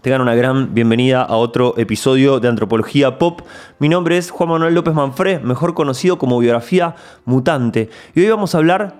Tengan una gran bienvenida a otro episodio de Antropología Pop. Mi nombre es Juan Manuel López Manfré, mejor conocido como Biografía Mutante. Y hoy vamos a hablar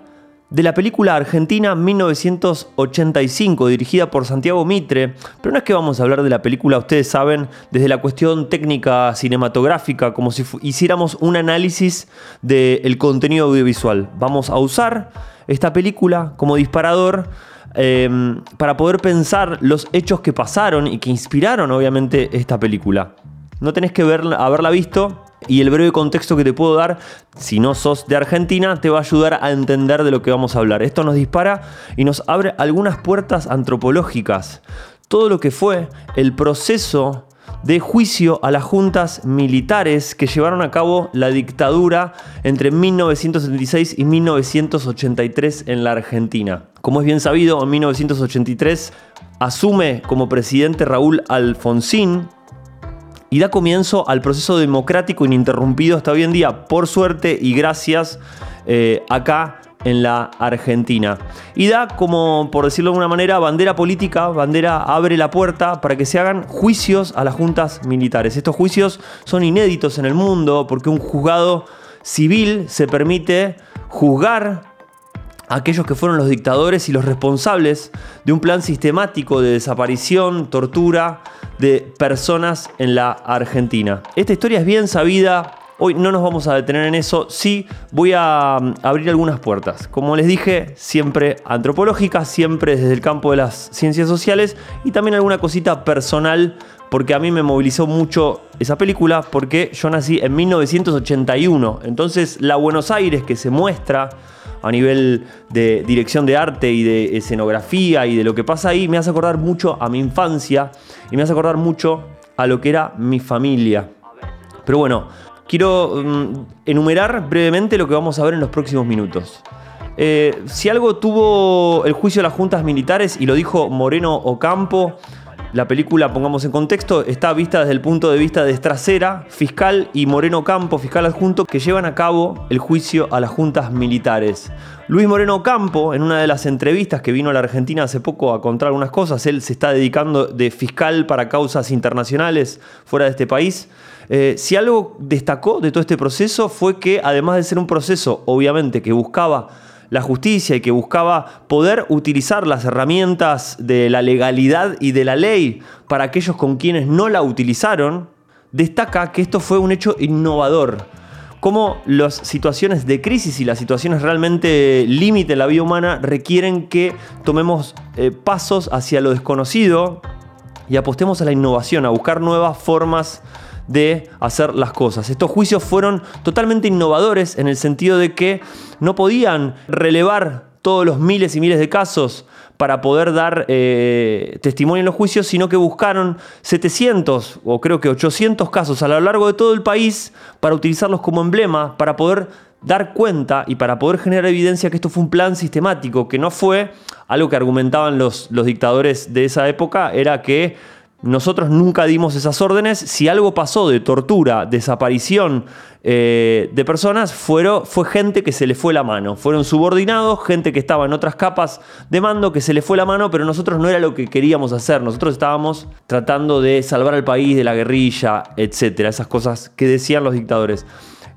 de la película argentina 1985, dirigida por Santiago Mitre. Pero no es que vamos a hablar de la película, ustedes saben, desde la cuestión técnica cinematográfica, como si hiciéramos un análisis del contenido audiovisual. Vamos a usar esta película como disparador Em, para poder pensar los hechos que pasaron y que inspiraron obviamente esta película. No tenés que haberla visto y el breve contexto que te puedo dar, si no sos de Argentina, te va a ayudar a entender de lo que vamos a hablar. Esto nos dispara y nos abre algunas puertas antropológicas. Todo lo que fue el proceso de juicio a las juntas militares que llevaron a cabo la dictadura entre 1976 y 1983 en la Argentina. Como es bien sabido, en 1983 asume como presidente Raúl Alfonsín y da comienzo al proceso democrático ininterrumpido hasta hoy en día, por suerte y gracias eh, acá en la Argentina. Y da como, por decirlo de alguna manera, bandera política, bandera abre la puerta para que se hagan juicios a las juntas militares. Estos juicios son inéditos en el mundo porque un juzgado civil se permite juzgar aquellos que fueron los dictadores y los responsables de un plan sistemático de desaparición, tortura de personas en la Argentina. Esta historia es bien sabida, Hoy no nos vamos a detener en eso, sí voy a mm, abrir algunas puertas. Como les dije, siempre antropológicas, siempre desde el campo de las ciencias sociales y también alguna cosita personal, porque a mí me movilizó mucho esa película, porque yo nací en 1981. Entonces la Buenos Aires que se muestra a nivel de dirección de arte y de escenografía y de lo que pasa ahí, me hace acordar mucho a mi infancia y me hace acordar mucho a lo que era mi familia. Pero bueno, quiero mm, enumerar brevemente lo que vamos a ver en los próximos minutos. Eh, si algo tuvo el juicio de las juntas militares, y lo dijo Moreno Ocampo, la película, pongamos en contexto, está vista desde el punto de vista de Estracera, fiscal y Moreno Campo, fiscal adjunto, que llevan a cabo el juicio a las juntas militares. Luis Moreno Campo, en una de las entrevistas que vino a la Argentina hace poco a contar algunas cosas, él se está dedicando de fiscal para causas internacionales fuera de este país. Eh, si algo destacó de todo este proceso fue que, además de ser un proceso, obviamente, que buscaba la justicia y que buscaba poder utilizar las herramientas de la legalidad y de la ley para aquellos con quienes no la utilizaron, destaca que esto fue un hecho innovador. Cómo las situaciones de crisis y las situaciones realmente límite en la vida humana requieren que tomemos eh, pasos hacia lo desconocido y apostemos a la innovación, a buscar nuevas formas de hacer las cosas. Estos juicios fueron totalmente innovadores en el sentido de que no podían relevar todos los miles y miles de casos para poder dar eh, testimonio en los juicios, sino que buscaron 700 o creo que 800 casos a lo largo de todo el país para utilizarlos como emblema, para poder dar cuenta y para poder generar evidencia que esto fue un plan sistemático, que no fue algo que argumentaban los, los dictadores de esa época, era que nosotros nunca dimos esas órdenes. Si algo pasó de tortura, desaparición eh, de personas, fue gente que se le fue la mano. Fueron subordinados, gente que estaba en otras capas de mando que se le fue la mano, pero nosotros no era lo que queríamos hacer. Nosotros estábamos tratando de salvar al país de la guerrilla, etcétera. Esas cosas que decían los dictadores.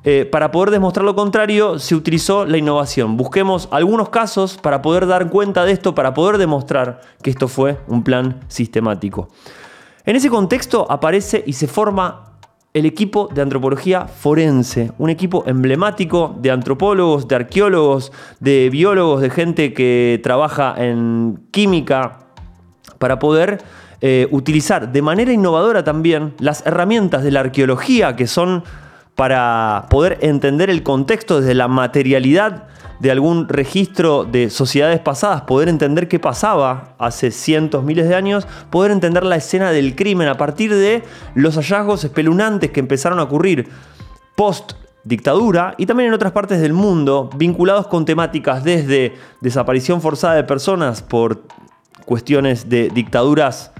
Eh, para poder demostrar lo contrario, se utilizó la innovación. Busquemos algunos casos para poder dar cuenta de esto, para poder demostrar que esto fue un plan sistemático. En ese contexto aparece y se forma el equipo de antropología forense, un equipo emblemático de antropólogos, de arqueólogos, de biólogos, de gente que trabaja en química, para poder eh, utilizar de manera innovadora también las herramientas de la arqueología que son para poder entender el contexto desde la materialidad de algún registro de sociedades pasadas, poder entender qué pasaba hace cientos, miles de años, poder entender la escena del crimen a partir de los hallazgos espeluznantes que empezaron a ocurrir post dictadura y también en otras partes del mundo vinculados con temáticas desde desaparición forzada de personas por cuestiones de dictaduras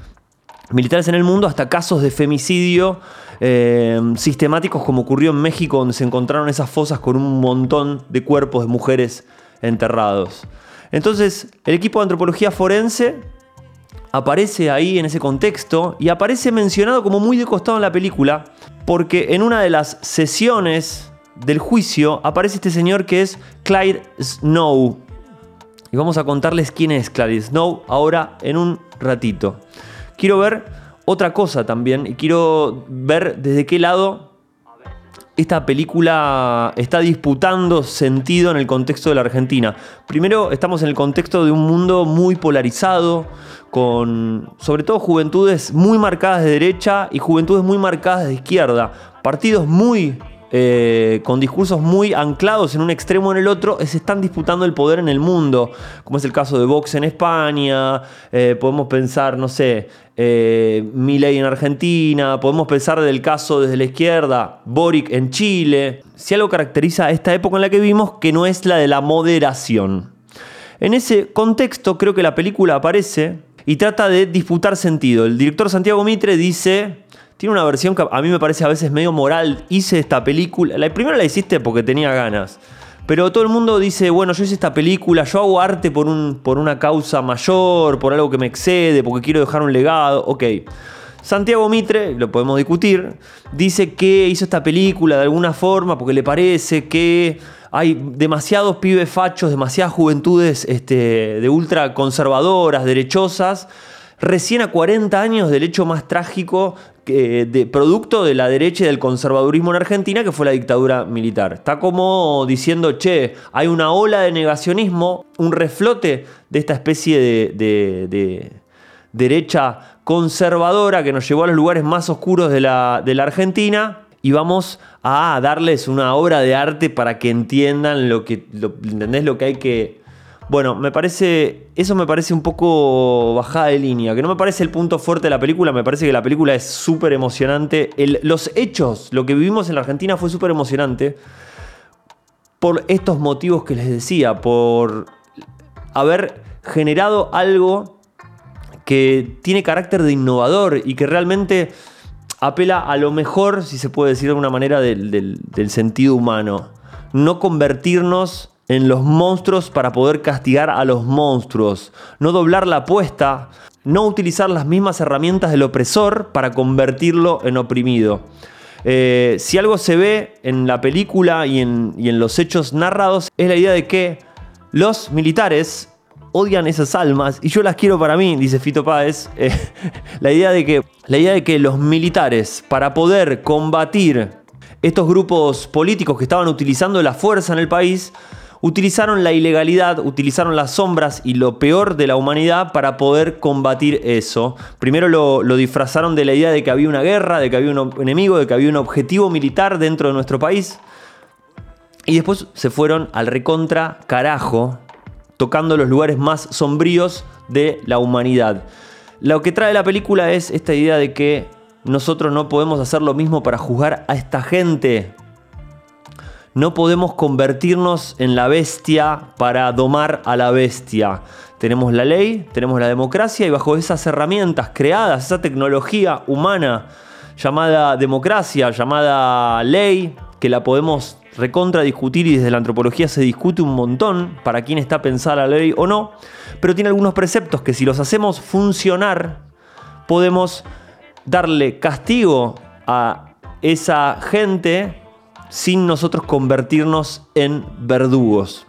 militares en el mundo hasta casos de femicidio eh, sistemáticos como ocurrió en México, donde se encontraron esas fosas con un montón de cuerpos de mujeres enterrados. Entonces, el equipo de antropología forense aparece ahí en ese contexto y aparece mencionado como muy de costado en la película, porque en una de las sesiones del juicio aparece este señor que es Clyde Snow. Y vamos a contarles quién es Clyde Snow ahora en un ratito. Quiero ver otra cosa también y quiero ver desde qué lado esta película está disputando sentido en el contexto de la Argentina. Primero, estamos en el contexto de un mundo muy polarizado, con sobre todo juventudes muy marcadas de derecha y juventudes muy marcadas de izquierda. Partidos muy eh, con discursos muy anclados en un extremo o en el otro, se están disputando el poder en el mundo, como es el caso de Vox en España, eh, podemos pensar, no sé, eh, en Argentina, podemos pensar del caso desde la izquierda, Boric en Chile. Si algo caracteriza a esta época en la que vivimos, que no es la de la moderación. En ese contexto creo que la película aparece y trata de disputar sentido. El director Santiago Mitre dice, tiene una versión que a mí me parece a veces medio moral. Hice esta película. La primera la hiciste porque tenía ganas. Pero todo el mundo dice, bueno, yo hice esta película, yo hago arte por, un, por una causa mayor, por algo que me excede, porque quiero dejar un legado. Ok. Santiago Mitre, lo podemos discutir, dice que hizo esta película de alguna forma porque le parece que hay demasiados pibes fachos, demasiadas juventudes este, de ultra conservadoras, derechosas, recién a 40 años del hecho más trágico de producto de la derecha y del conservadurismo en Argentina, que fue la dictadura militar. Está como diciendo, che, hay una ola de negacionismo, un reflote de esta especie de, derecha conservadora que nos llevó a los lugares más oscuros de la, Argentina y vamos a darles una obra de arte para que entiendan lo que. Lo que hay que bueno, me parece. Eso me parece un poco bajada de línea. Que no me parece el punto fuerte de la película. Me parece que la película es súper emocionante. los hechos, lo que vivimos en la Argentina fue súper emocionante. Por estos motivos que les decía. Por haber generado algo que tiene carácter de innovador y que realmente apela a lo mejor, si se puede decir de alguna manera, del sentido humano. No convertirnos en los monstruos para poder castigar a los monstruos, no doblar la apuesta, no utilizar las mismas herramientas del opresor para convertirlo en oprimido. Eh, si algo se ve en la película y en, los hechos narrados es la idea de que los militares odian esas almas y yo las quiero para mí, dice Fito Páez. Eh, la, idea de que, la idea de que los militares, para poder combatir estos grupos políticos que estaban utilizando la fuerza en el país, utilizaron la ilegalidad, utilizaron las sombras y lo peor de la humanidad para poder combatir eso. Primero lo, disfrazaron de la idea de que había una guerra, de que había un enemigo, de que había un objetivo militar dentro de nuestro país. Y después se fueron al recontra carajo, tocando los lugares más sombríos de la humanidad. Lo que trae la película es esta idea de que nosotros no podemos hacer lo mismo para juzgar a esta gente no podemos convertirnos en la bestia para domar a la bestia. Tenemos la ley, tenemos la democracia y bajo esas herramientas creadas, esa tecnología humana llamada democracia, llamada ley, que la podemos recontra discutir y desde la antropología se discute un montón para quién está pensada la ley o no, pero tiene algunos preceptos que si los hacemos funcionar, podemos darle castigo a esa gente sin nosotros convertirnos en verdugos.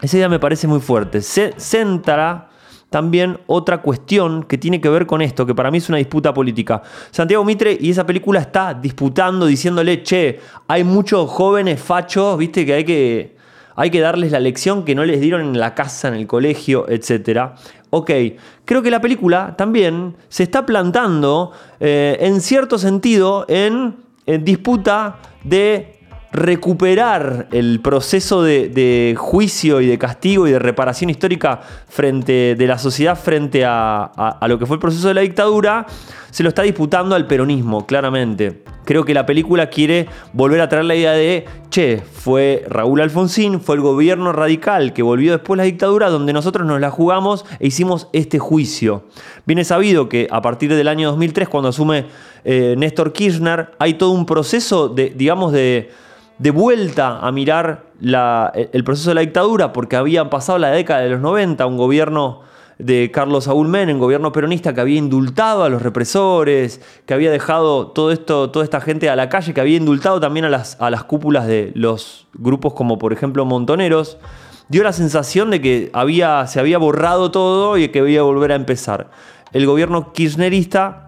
Esa idea me parece muy fuerte. Se centra también otra cuestión que tiene que ver con esto, que para mí es una disputa política. Santiago Mitre y esa película está disputando, diciéndole, che, hay muchos jóvenes fachos, viste, que hay que, hay que darles la lección que no les dieron en la casa, en el colegio, etc. Ok, creo que la película también se está plantando eh, en cierto sentido en disputa de recuperar el proceso de, juicio y de castigo y de reparación histórica frente de la sociedad frente a, lo que fue el proceso de la dictadura, se lo está disputando al peronismo, claramente. Creo que la película quiere volver a traer la idea de, che, fue Raúl Alfonsín, fue el gobierno radical que volvió después la dictadura, donde nosotros nos la jugamos e hicimos este juicio. Viene sabido que a partir del año 2003, cuando asume eh, Néstor Kirchner, hay todo un proceso de, digamos, de de vuelta a mirar el proceso de la dictadura porque habían pasado la década de los 90, un gobierno de Carlos Saúl Menem, gobierno peronista que había indultado a los represores, que había dejado todo esto, toda esta gente a la calle, que había indultado también a las, cúpulas de los grupos como por ejemplo Montoneros, dio la sensación de que se había borrado todo y que había volver a empezar. El gobierno kirchnerista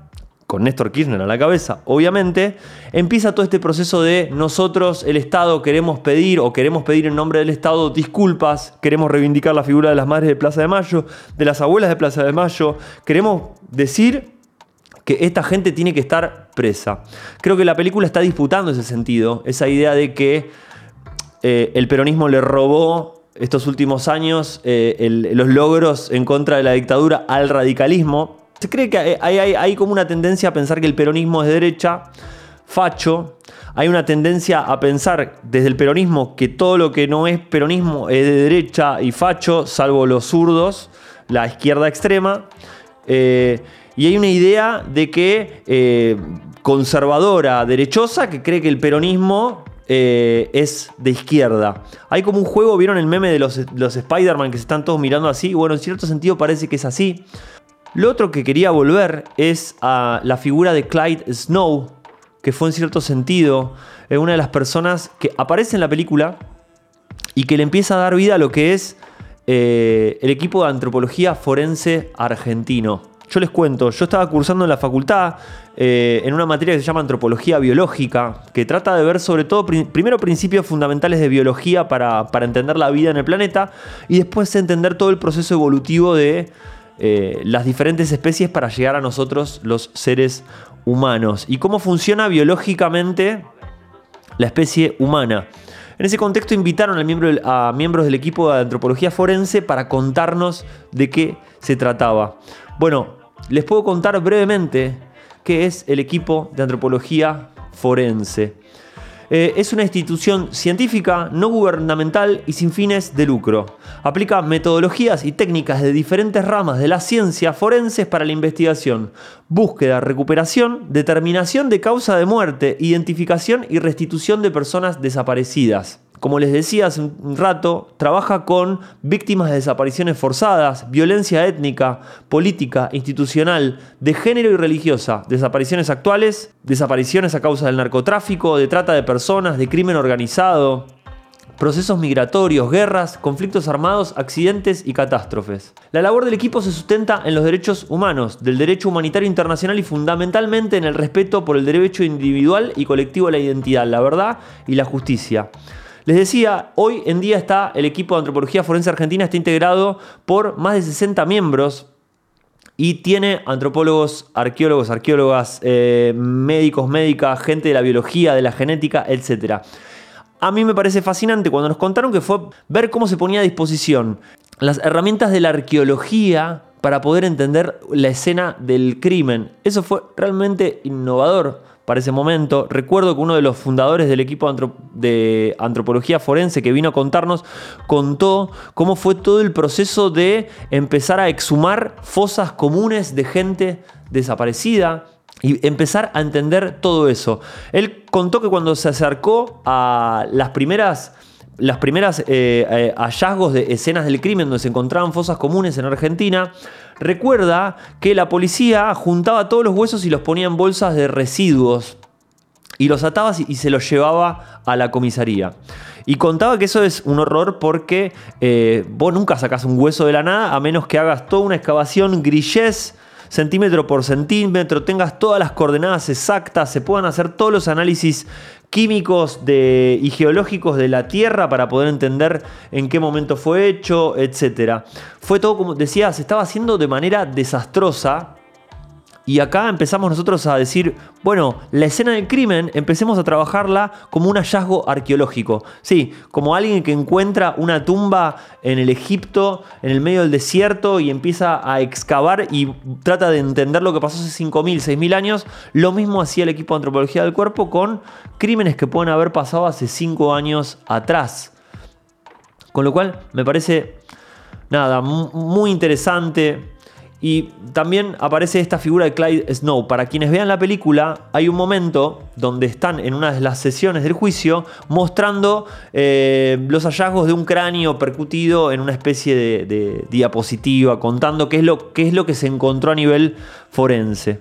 con Néstor Kirchner a la cabeza, obviamente, empieza todo este proceso de nosotros, el Estado, queremos pedir o queremos pedir en nombre del Estado disculpas, queremos reivindicar la figura de las madres de Plaza de Mayo, de las abuelas de Plaza de Mayo, queremos decir que esta gente tiene que estar presa. Creo que la película está disputando ese sentido, esa idea de que eh, el peronismo le robó estos últimos años eh, los logros en contra de la dictadura al radicalismo se cree que hay, como una tendencia a pensar que el peronismo es de derecha, facho. Hay una tendencia a pensar desde el peronismo que todo lo que no es peronismo es de derecha y facho, salvo los zurdos, la izquierda extrema. Eh, y hay una idea de que eh, conservadora, derechosa, que cree que el peronismo eh, es de izquierda. Hay como un juego, ¿vieron el meme de los, los Spider-Man que se están todos mirando así? Bueno, en cierto sentido parece que es así. Lo otro que quería volver es a la figura de Clyde Snow, que fue en cierto sentido eh, una de las personas que aparece en la película y que le empieza a dar vida a lo que es eh, el equipo de antropología forense argentino. Yo les cuento, yo estaba cursando en la facultad eh, en una materia que se llama antropología biológica, que trata de ver sobre todo primero principios fundamentales de biología para, para entender la vida en el planeta y después entender todo el proceso evolutivo de eh, las diferentes especies para llegar a nosotros los seres humanos y cómo funciona biológicamente la especie humana. En ese contexto invitaron a miembros del equipo de antropología forense para contarnos de qué se trataba. Bueno, les puedo contar brevemente qué es el equipo de antropología forense. Eh, es una institución científica, no gubernamental y sin fines de lucro. Aplica metodologías y técnicas de diferentes ramas de la ciencia forenses para la investigación, búsqueda, recuperación, determinación de causa de muerte, identificación y restitución de personas desaparecidas como les decía hace un rato, trabaja con víctimas de desapariciones forzadas, violencia étnica, política, institucional, de género y religiosa, desapariciones actuales, desapariciones a causa del narcotráfico, de trata de personas, de crimen organizado, procesos migratorios, guerras, conflictos armados, accidentes y catástrofes. La labor del equipo se sustenta en los derechos humanos, del derecho humanitario internacional y fundamentalmente en el respeto por el derecho individual y colectivo a la identidad, la verdad y la justicia. Les decía, hoy en día está el equipo de antropología forense argentina, está integrado por más de 60 miembros y tiene antropólogos, arqueólogos, arqueólogas, eh, médicos, médicas, gente de la biología, de la genética, etc. A mí me parece fascinante cuando nos contaron que fue ver cómo se ponía a disposición las herramientas de la arqueología para poder entender la escena del crimen. Eso fue realmente innovador para ese momento. Recuerdo que uno de los fundadores del equipo de antropología forense que vino a contarnos contó cómo fue todo el proceso de empezar a exhumar fosas comunes de gente desaparecida y empezar a entender todo eso. Él contó que cuando se acercó a las primeras las primeras eh, eh, hallazgos de escenas del crimen donde se encontraban fosas comunes en Argentina, recuerda que la policía juntaba todos los huesos y los ponía en bolsas de residuos y los ataba y se los llevaba a la comisaría. Y contaba que eso es un horror porque eh, vos nunca sacás un hueso de la nada a menos que hagas toda una excavación grillés centímetro por centímetro, tengas todas las coordenadas exactas, se puedan hacer todos los análisis químicos y geológicos de la Tierra para poder entender en qué momento fue hecho, etc. Fue todo, como decía, se estaba haciendo de manera desastrosa y acá empezamos nosotros a decir, bueno, la escena del crimen, empecemos a trabajarla como un hallazgo arqueológico. Sí, como alguien que encuentra una tumba en el Egipto, en el medio del desierto, y empieza a excavar y trata de entender lo que pasó hace 5.000, 6.000 años. Lo mismo hacía el equipo de antropología del cuerpo con crímenes que pueden haber pasado hace 5 años atrás. Con lo cual, me parece, nada, muy interesante Y también aparece esta figura de Clyde Snow. Para quienes vean la película, hay un momento donde están en una de las sesiones del juicio mostrando eh, los hallazgos de un cráneo percutido en una especie de, diapositiva, contando qué es, lo, qué es lo que se encontró a nivel forense.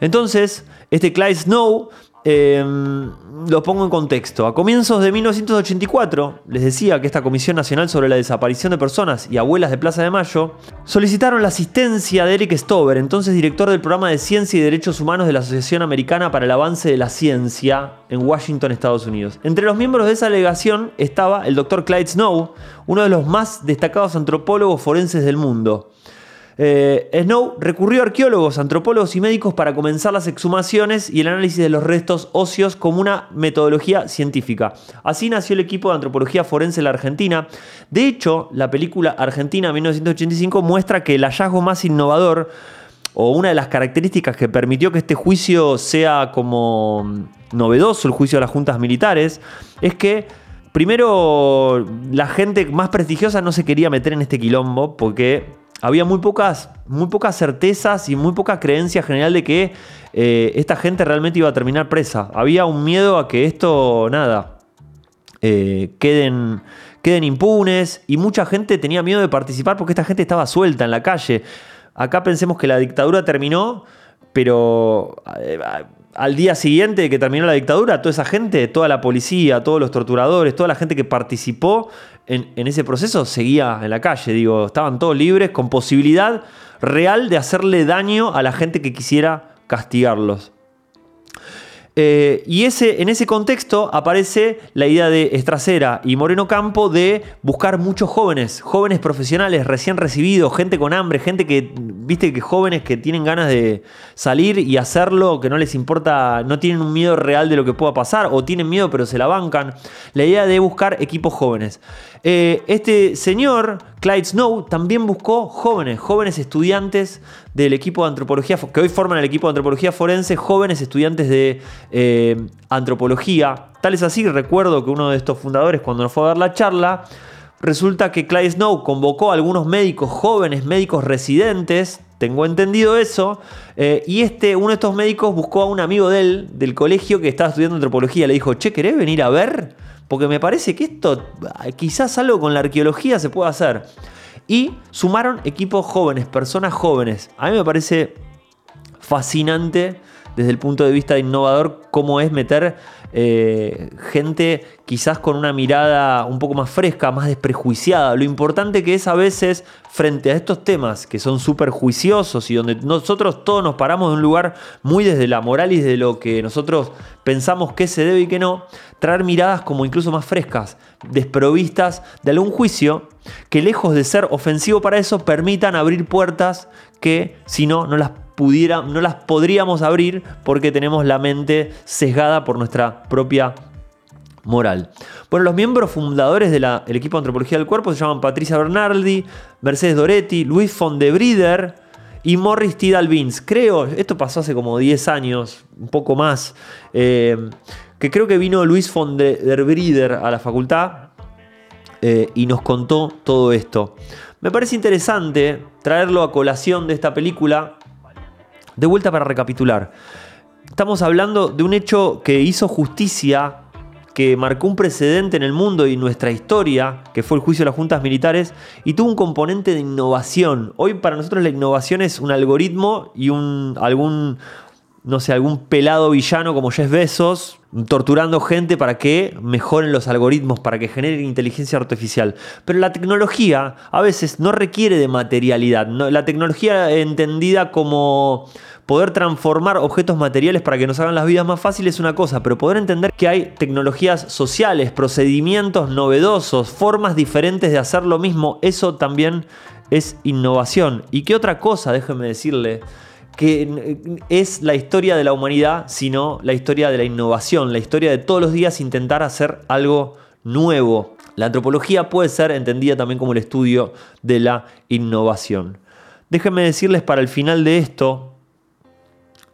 Entonces, este Clyde Snow Em, lo pongo en contexto. A comienzos de 1984, les decía que esta Comisión Nacional sobre la Desaparición de Personas y Abuelas de Plaza de Mayo solicitaron la asistencia de Eric Stover, entonces director del programa de Ciencia y Derechos Humanos de la Asociación Americana para el Avance de la Ciencia en Washington, Estados Unidos. Entre los miembros de esa delegación estaba el doctor Clyde Snow, uno de los más destacados antropólogos forenses del mundo. Eh, Snow recurrió a arqueólogos, antropólogos y médicos para comenzar las exhumaciones y el análisis de los restos óseos como una metodología científica. Así nació el equipo de antropología forense en la Argentina. De hecho, la película Argentina 1985 muestra que el hallazgo más innovador o una de las características que permitió que este juicio sea como novedoso, el juicio de las juntas militares, es que primero la gente más prestigiosa no se quería meter en este quilombo porque había muy pocas, muy pocas certezas y muy poca creencia general de que eh, esta gente realmente iba a terminar presa. Había un miedo a que esto, nada, eh, queden, queden impunes y mucha gente tenía miedo de participar porque esta gente estaba suelta en la calle. Acá pensemos que la dictadura terminó, pero eh, al día siguiente que terminó la dictadura, toda esa gente, toda la policía, todos los torturadores, toda la gente que participó en, ese proceso seguía en la calle. Digo, estaban todos libres con posibilidad real de hacerle daño a la gente que quisiera castigarlos. Eh, y ese, en ese contexto aparece la idea de Estracera y Moreno Campo de buscar muchos jóvenes, jóvenes profesionales recién recibidos, gente con hambre, gente que, viste, que jóvenes que tienen ganas de salir y hacerlo, que no les importa, no tienen un miedo real de lo que pueda pasar, o tienen miedo pero se la bancan. La idea de buscar equipos jóvenes. Eh, este señor, Clyde Snow, también buscó jóvenes, jóvenes estudiantes del equipo de antropología, que hoy forman el equipo de antropología forense, jóvenes estudiantes de eh, antropología. Tal es así, recuerdo que uno de estos fundadores, cuando nos fue a dar la charla, resulta que Clyde Snow convocó a algunos médicos jóvenes, médicos residentes, tengo entendido eso, eh, y este, uno de estos médicos buscó a un amigo de él, del colegio, que estaba estudiando antropología, le dijo, che, ¿querés venir a ver? Porque me parece que esto, quizás algo con la arqueología se puede hacer. Y sumaron equipos jóvenes, personas jóvenes. A mí me parece fascinante desde el punto de vista innovador cómo es meter eh, gente quizás con una mirada un poco más fresca, más desprejuiciada. Lo importante que es a veces frente a estos temas que son súper juiciosos y donde nosotros todos nos paramos de un lugar muy desde la moral y desde lo que nosotros pensamos que se debe y que no, traer miradas como incluso más frescas, desprovistas de algún juicio que lejos de ser ofensivo para eso permitan abrir puertas que si no no las no las podríamos abrir porque tenemos la mente sesgada por nuestra propia moral. Bueno, los miembros fundadores del equipo de antropología del cuerpo se llaman Patricia Bernardi, Mercedes Doretti, Luis von de Brieder y Morris Tidal Beans. Creo, esto pasó hace como 10 años, un poco más, eh, que creo que vino Luis von der Brieder a la facultad eh, y nos contó todo esto. Me parece interesante traerlo a colación de esta película de vuelta para recapitular. Estamos hablando de un hecho que hizo justicia, que marcó un precedente en el mundo y nuestra historia, que fue el juicio de las juntas militares, y tuvo un componente de innovación. Hoy para nosotros la innovación es un algoritmo y un, algún, no sé, algún pelado villano como Jeff Bezos torturando gente para que mejoren los algoritmos, para que generen inteligencia artificial. Pero la tecnología a veces no requiere de materialidad. La tecnología entendida como poder transformar objetos materiales para que nos hagan las vidas más fáciles es una cosa, pero poder entender que hay tecnologías sociales, procedimientos novedosos, formas diferentes de hacer lo mismo, eso también es innovación. ¿Y qué otra cosa, déjeme decirle? Que es la historia de la humanidad, sino la historia de la innovación, la historia de todos los días intentar hacer algo nuevo. La antropología puede ser entendida también como el estudio de la innovación. Déjenme decirles para el final de esto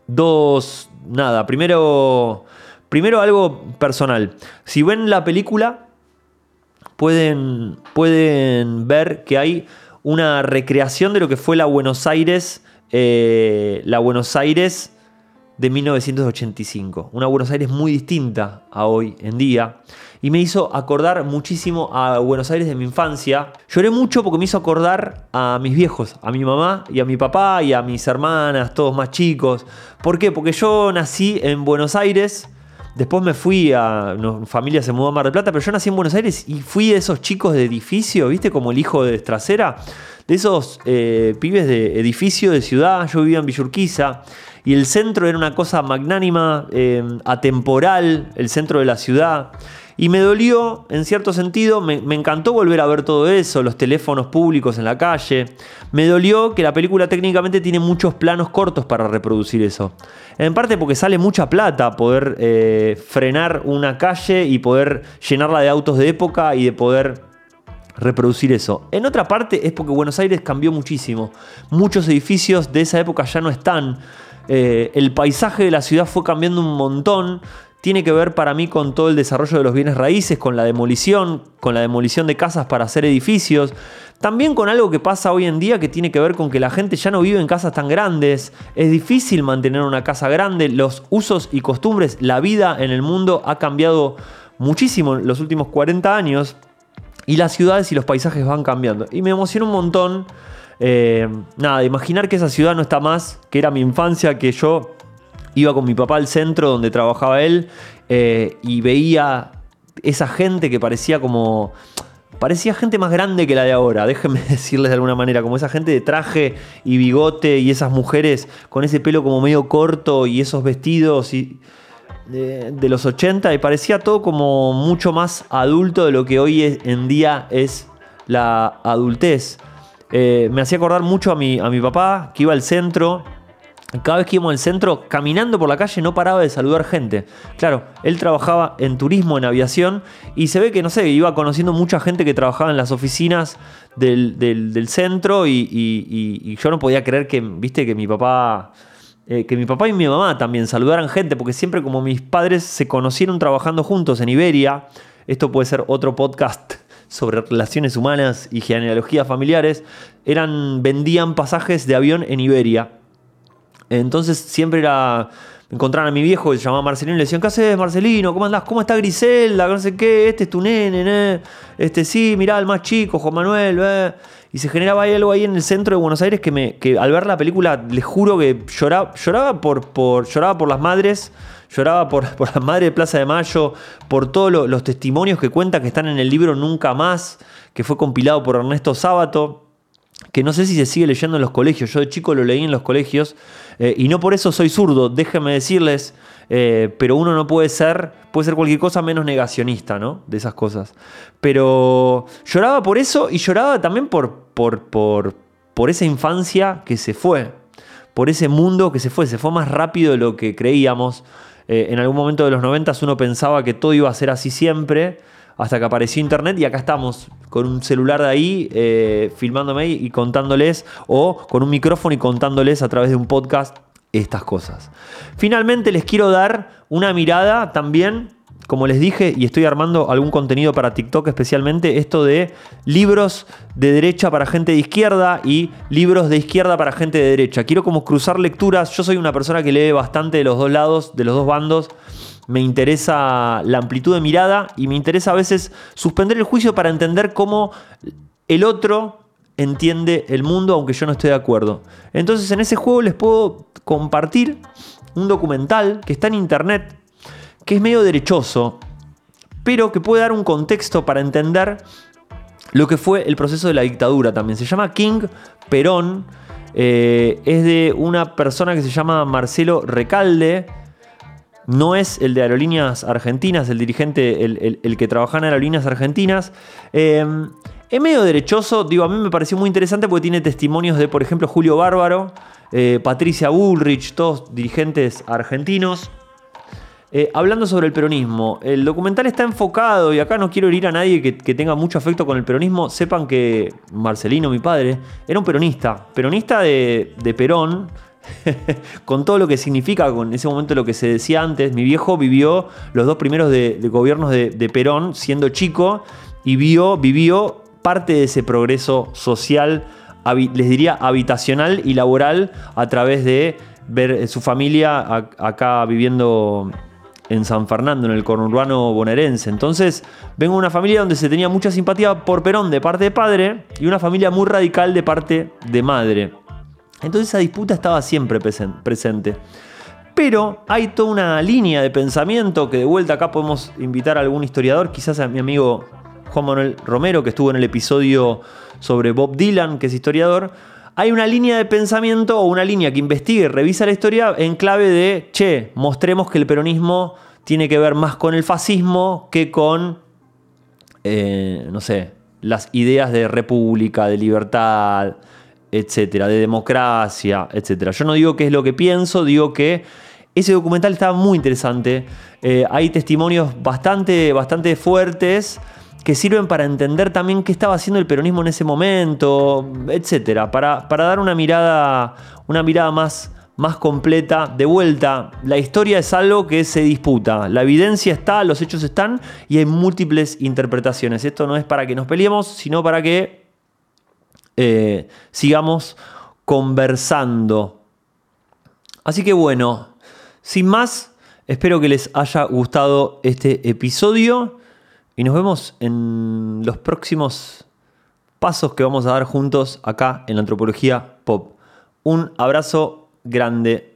dos, nada, primero, primero algo personal. Si ven la película, pueden, pueden ver que hay una recreación de lo que fue la Buenos Aires, eh, la Buenos Aires de 1985. Una Buenos Aires muy distinta a hoy en día. Y me hizo acordar muchísimo a Buenos Aires de mi infancia. Lloré mucho porque me hizo acordar a mis viejos, a mi mamá y a mi papá y a mis hermanas, todos más chicos. ¿Por qué? Porque yo nací en Buenos Aires. Después me fui a. Mi familia se mudó a Mar del Plata, pero yo nací en Buenos Aires y fui de esos chicos de edificio, ¿viste? Como el hijo de Estracera. De esos eh, pibes de edificio, de ciudad. Yo vivía en Villurquiza y el centro era una cosa magnánima, eh, atemporal, el centro de la ciudad. Y me dolió, en cierto sentido, me, encantó volver a ver todo eso, los teléfonos públicos en la calle. Me dolió que la película técnicamente tiene muchos planos cortos para reproducir eso. En parte porque sale mucha plata poder eh, frenar una calle y poder llenarla de autos de época y de poder reproducir eso. En otra parte es porque Buenos Aires cambió muchísimo. Muchos edificios de esa época ya no están. Eh, el paisaje de la ciudad fue cambiando un montón. Tiene que ver para mí con todo el desarrollo de los bienes raíces, con la demolición, con la demolición de casas para hacer edificios. También con algo que pasa hoy en día que tiene que ver con que la gente ya no vive en casas tan grandes. Es difícil mantener una casa grande. Los usos y costumbres, la vida en el mundo ha cambiado muchísimo en los últimos 40 años. Y las ciudades y los paisajes van cambiando. Y me emociona un montón eh, nada, imaginar que esa ciudad no está más, que era mi infancia, que yo iba con mi papá al centro donde trabajaba él eh, y veía esa gente que parecía como... Parecía gente más grande que la de ahora, déjenme decirles de alguna manera, como esa gente de traje y bigote y esas mujeres con ese pelo como medio corto y esos vestidos de los 80 y parecía todo como mucho más adulto de lo que hoy en día es la adultez. Eh, me hacía acordar mucho a mi, a mi papá, que iba al centro. Cada vez que íbamos al centro, caminando por la calle, no paraba de saludar gente. Claro, él trabajaba en turismo, en aviación, y se ve que, no sé, iba conociendo mucha gente que trabajaba en las oficinas del, centro, y, yo no podía creer que, viste, que mi papá. Eh, que mi papá y mi mamá también saludaran gente, porque siempre como mis padres se conocieron trabajando juntos en Iberia, esto puede ser otro podcast sobre relaciones humanas y genealogías familiares, eran, vendían pasajes de avión en Iberia. Entonces siempre era encontraron a mi viejo que se llamaba Marcelino y le decían, ¿qué haces, Marcelino? ¿Cómo andás? ¿Cómo está Griselda? No sé qué, este es tu nene, Este sí, mirá, el más chico, Juan Manuel, ¿eh? Y se generaba algo ahí en el centro de Buenos Aires que, me, que al ver la película, les juro que lloraba, lloraba, por, lloraba por las madres lloraba por, por la madre de Plaza de Mayo, por todos los testimonios que cuenta que están en el libro Nunca Más, que fue compilado por Ernesto Sábato, que no sé si se sigue leyendo en los colegios, yo de chico lo leí en los colegios, eh, y no por eso soy zurdo, déjenme decirles, eh, pero uno no puede ser, puede ser cualquier cosa menos negacionista, ¿no? De esas cosas. Pero lloraba por eso y lloraba también por, por, por, por esa infancia que se fue, por ese mundo que se fue, se fue más rápido de lo que creíamos. Eh, en algún momento de los 90 uno pensaba que todo iba a ser así siempre, hasta que apareció Internet y acá estamos con un celular de ahí eh, filmándome y contándoles, o con un micrófono y contándoles a través de un podcast estas cosas. Finalmente les quiero dar una mirada también como les dije, y estoy armando algún contenido para TikTok especialmente, esto de libros de derecha para gente de izquierda y libros de izquierda para gente de derecha. Quiero como cruzar lecturas. Yo soy una persona que lee bastante de los dos lados, de los dos bandos. Me interesa la amplitud de mirada y me interesa a veces suspender el juicio para entender cómo el otro entiende el mundo, aunque yo no esté de acuerdo. Entonces en ese juego les puedo compartir un documental que está en internet que es medio derechoso, pero que puede dar un contexto para entender lo que fue el proceso de la dictadura también. Se llama King Perón, eh, es de una persona que se llama Marcelo Recalde, no es el de Aerolíneas Argentinas, el dirigente, el, que trabaja en Aerolíneas Argentinas. Eh, es medio derechoso, digo, a mí me pareció muy interesante porque tiene testimonios de, por ejemplo, Julio Bárbaro, eh, Patricia Bullrich, todos dirigentes argentinos. Eh, hablando sobre el peronismo, el documental está enfocado, y acá no quiero herir a nadie que, tenga mucho afecto con el peronismo, sepan que Marcelino, mi padre, era un peronista, peronista de, Perón, con todo lo que significa, con ese momento lo que se decía antes, mi viejo vivió los dos primeros de, gobiernos de, Perón siendo chico y vio, vivió parte de ese progreso social, les diría habitacional y laboral, a través de ver su familia acá viviendo en San Fernando, en el conurbano bonaerense. Entonces, vengo de una familia donde se tenía mucha simpatía por Perón de parte de padre y una familia muy radical de parte de madre. Entonces esa disputa estaba siempre presente. Pero hay toda una línea de pensamiento que de vuelta acá podemos invitar a algún historiador, quizás a mi amigo Juan Manuel Romero, que estuvo en el episodio sobre Bob Dylan, que es historiador. Hay una línea de pensamiento o una línea que investiga y revisa la historia en clave de, che, mostremos que el peronismo tiene que ver más con el fascismo que con, eh, no sé, las ideas de república, de libertad, etcétera, de democracia, etcétera. Yo no digo qué es lo que pienso, digo que ese documental estaba muy interesante. Eh, hay testimonios bastante, bastante fuertes que sirven para entender también qué estaba haciendo el peronismo en ese momento, etcétera, para, para dar una mirada, una mirada más, más completa. De vuelta, la historia es algo que se disputa. La evidencia está, los hechos están y hay múltiples interpretaciones. Esto no es para que nos peleemos, sino para que eh, sigamos conversando. Así que bueno, sin más, espero que les haya gustado este episodio y nos vemos en los próximos pasos que vamos a dar juntos acá en la antropología pop. Un abrazo grande